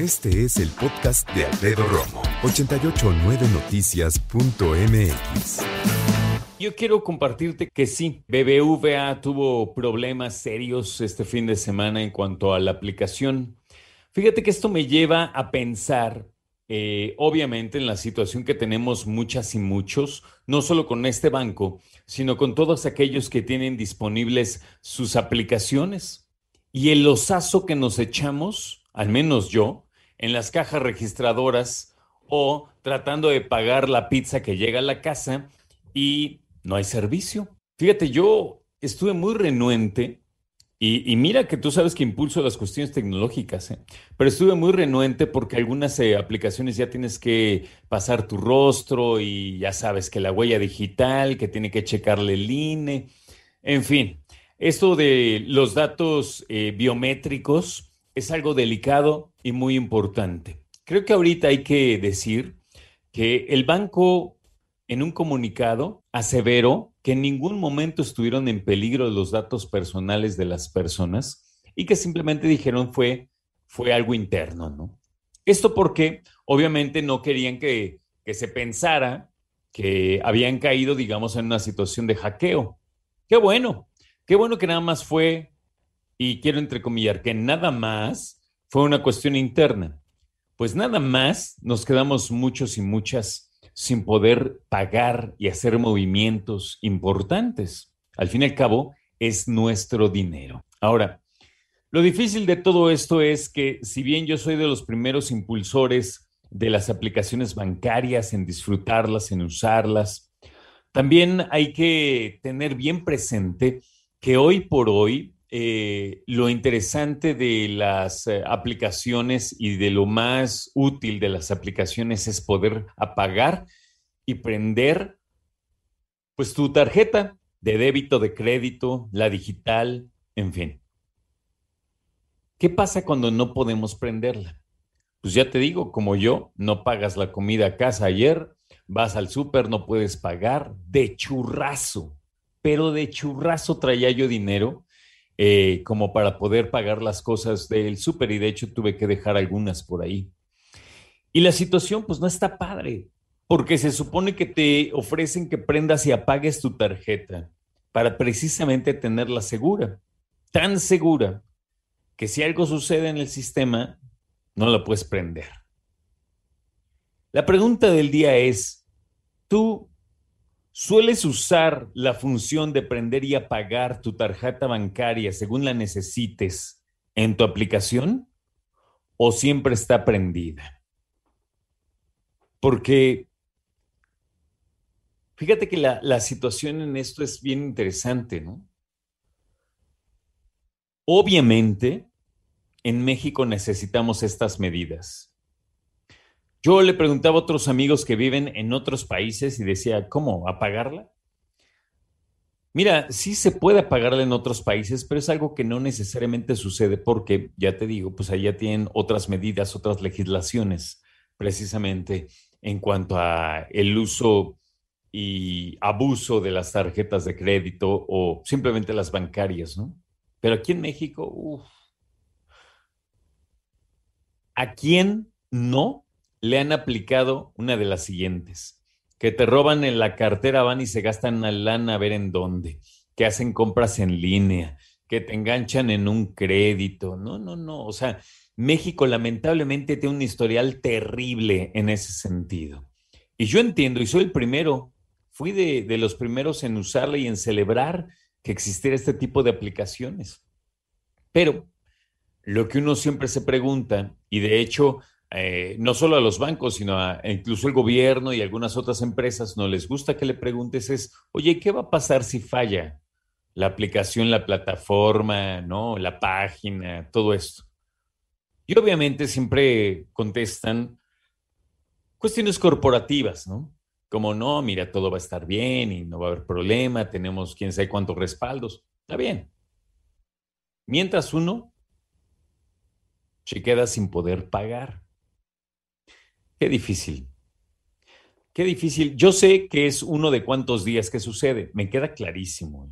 Este es el podcast de Alfredo Romo, 889noticias.mx. Yo quiero compartirte que sí, BBVA tuvo problemas serios este fin de semana en cuanto a la aplicación. Fíjate que esto me lleva a pensar, eh, obviamente, en la situación que tenemos muchas y muchos, no solo con este banco, sino con todos aquellos que tienen disponibles sus aplicaciones. Y el osazo que nos echamos, al menos yo, en las cajas registradoras o tratando de pagar la pizza que llega a la casa y no hay servicio. Fíjate, yo estuve muy renuente y, mira que tú sabes que impulso las cuestiones tecnológicas, ¿eh? pero estuve muy renuente porque algunas eh, aplicaciones ya tienes que pasar tu rostro y ya sabes que la huella digital, que tiene que checarle el INE, en fin, esto de los datos eh, biométricos es algo delicado y muy importante. Creo que ahorita hay que decir que el banco en un comunicado aseveró que en ningún momento estuvieron en peligro los datos personales de las personas y que simplemente dijeron fue, fue algo interno, ¿no? Esto porque obviamente no querían que, que se pensara que habían caído, digamos, en una situación de hackeo. Qué bueno, qué bueno que nada más fue, y quiero entrecomillar, que nada más fue una cuestión interna. Pues nada más nos quedamos muchos y muchas sin poder pagar y hacer movimientos importantes. Al fin y al cabo, es nuestro dinero. Ahora, lo difícil de todo esto es que si bien yo soy de los primeros impulsores de las aplicaciones bancarias, en disfrutarlas, en usarlas, también hay que tener bien presente que hoy por hoy eh, lo interesante de las eh, aplicaciones y de lo más útil de las aplicaciones es poder apagar y prender pues tu tarjeta de débito, de crédito, la digital, en fin. ¿Qué pasa cuando no podemos prenderla? Pues ya te digo, como yo, no pagas la comida a casa ayer, vas al súper, no puedes pagar, de churrazo, pero de churrazo traía yo dinero eh, como para poder pagar las cosas del súper y de hecho tuve que dejar algunas por ahí. Y la situación pues no está padre, porque se supone que te ofrecen que prendas y apagues tu tarjeta para precisamente tenerla segura, tan segura que si algo sucede en el sistema, no la puedes prender. La pregunta del día es, ¿tú ¿Sueles usar la función de prender y apagar tu tarjeta bancaria según la necesites en tu aplicación o siempre está prendida? Porque fíjate que la, la situación en esto es bien interesante, ¿no? Obviamente, en México necesitamos estas medidas yo le preguntaba a otros amigos que viven en otros países y decía, ¿cómo? ¿Apagarla? Mira, sí se puede apagarla en otros países, pero es algo que no necesariamente sucede porque, ya te digo, pues allá tienen otras medidas, otras legislaciones, precisamente en cuanto a el uso y abuso de las tarjetas de crédito o simplemente las bancarias, ¿no? Pero aquí en México, uff, ¿a quién no le han aplicado una de las siguientes, que te roban en la cartera, van y se gastan la lana a ver en dónde, que hacen compras en línea, que te enganchan en un crédito. No, no, no. O sea, México lamentablemente tiene un historial terrible en ese sentido. Y yo entiendo, y soy el primero, fui de, de los primeros en usarla y en celebrar que existiera este tipo de aplicaciones. Pero lo que uno siempre se pregunta, y de hecho eh, no solo a los bancos, sino a incluso el gobierno y algunas otras empresas, no les gusta que le preguntes es, oye, ¿qué va a pasar si falla la aplicación, la plataforma, ¿no? la página, todo esto? Y obviamente siempre contestan cuestiones corporativas, ¿no? Como no, mira, todo va a estar bien y no va a haber problema, tenemos quién sabe cuántos respaldos. Está bien. Mientras uno se queda sin poder pagar. Qué difícil. Qué difícil. Yo sé que es uno de cuantos días que sucede, me queda clarísimo. ¿eh?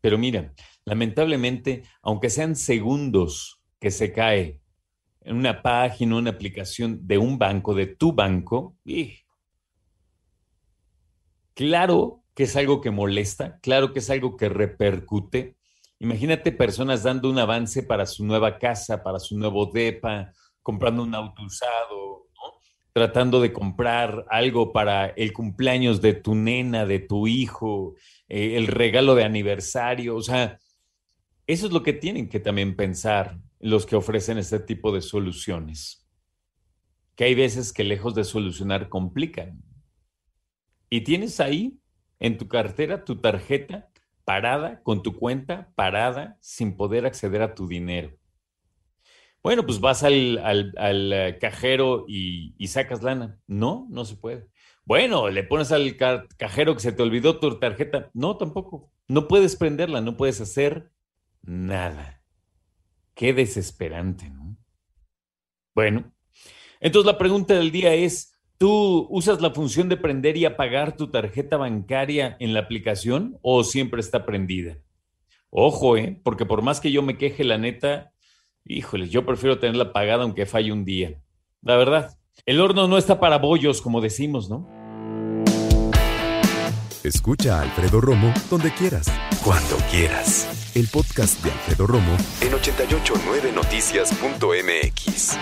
Pero mira, lamentablemente, aunque sean segundos que se cae en una página, una aplicación de un banco, de tu banco, claro que es algo que molesta, claro que es algo que repercute. Imagínate personas dando un avance para su nueva casa, para su nuevo DEPA, comprando un auto usado, tratando de comprar algo para el cumpleaños de tu nena, de tu hijo, eh, el regalo de aniversario. O sea, eso es lo que tienen que también pensar los que ofrecen este tipo de soluciones. Que hay veces que lejos de solucionar complican. Y tienes ahí en tu cartera tu tarjeta parada, con tu cuenta parada, sin poder acceder a tu dinero. Bueno, pues vas al, eh, cajero y, sacas lana. No, no se puede. Bueno, le pones al cajero que se te olvidó tu tarjeta. No, tampoco. No puedes prenderla, no puedes hacer nada. Qué desesperante, ¿no? Bueno, entonces la pregunta del día es, ¿tú usas la función de prender y apagar tu tarjeta bancaria en la aplicación o siempre está prendida? Ojo, ¿eh? Porque por más que yo me queje, la neta, híjole, yo prefiero tenerla apagada aunque falle un día. La verdad, el horno no está para bollos, como decimos, ¿no? Escucha a Alfredo Romo donde quieras, cuando quieras. El podcast de Alfredo Romo en 889noticias.mx.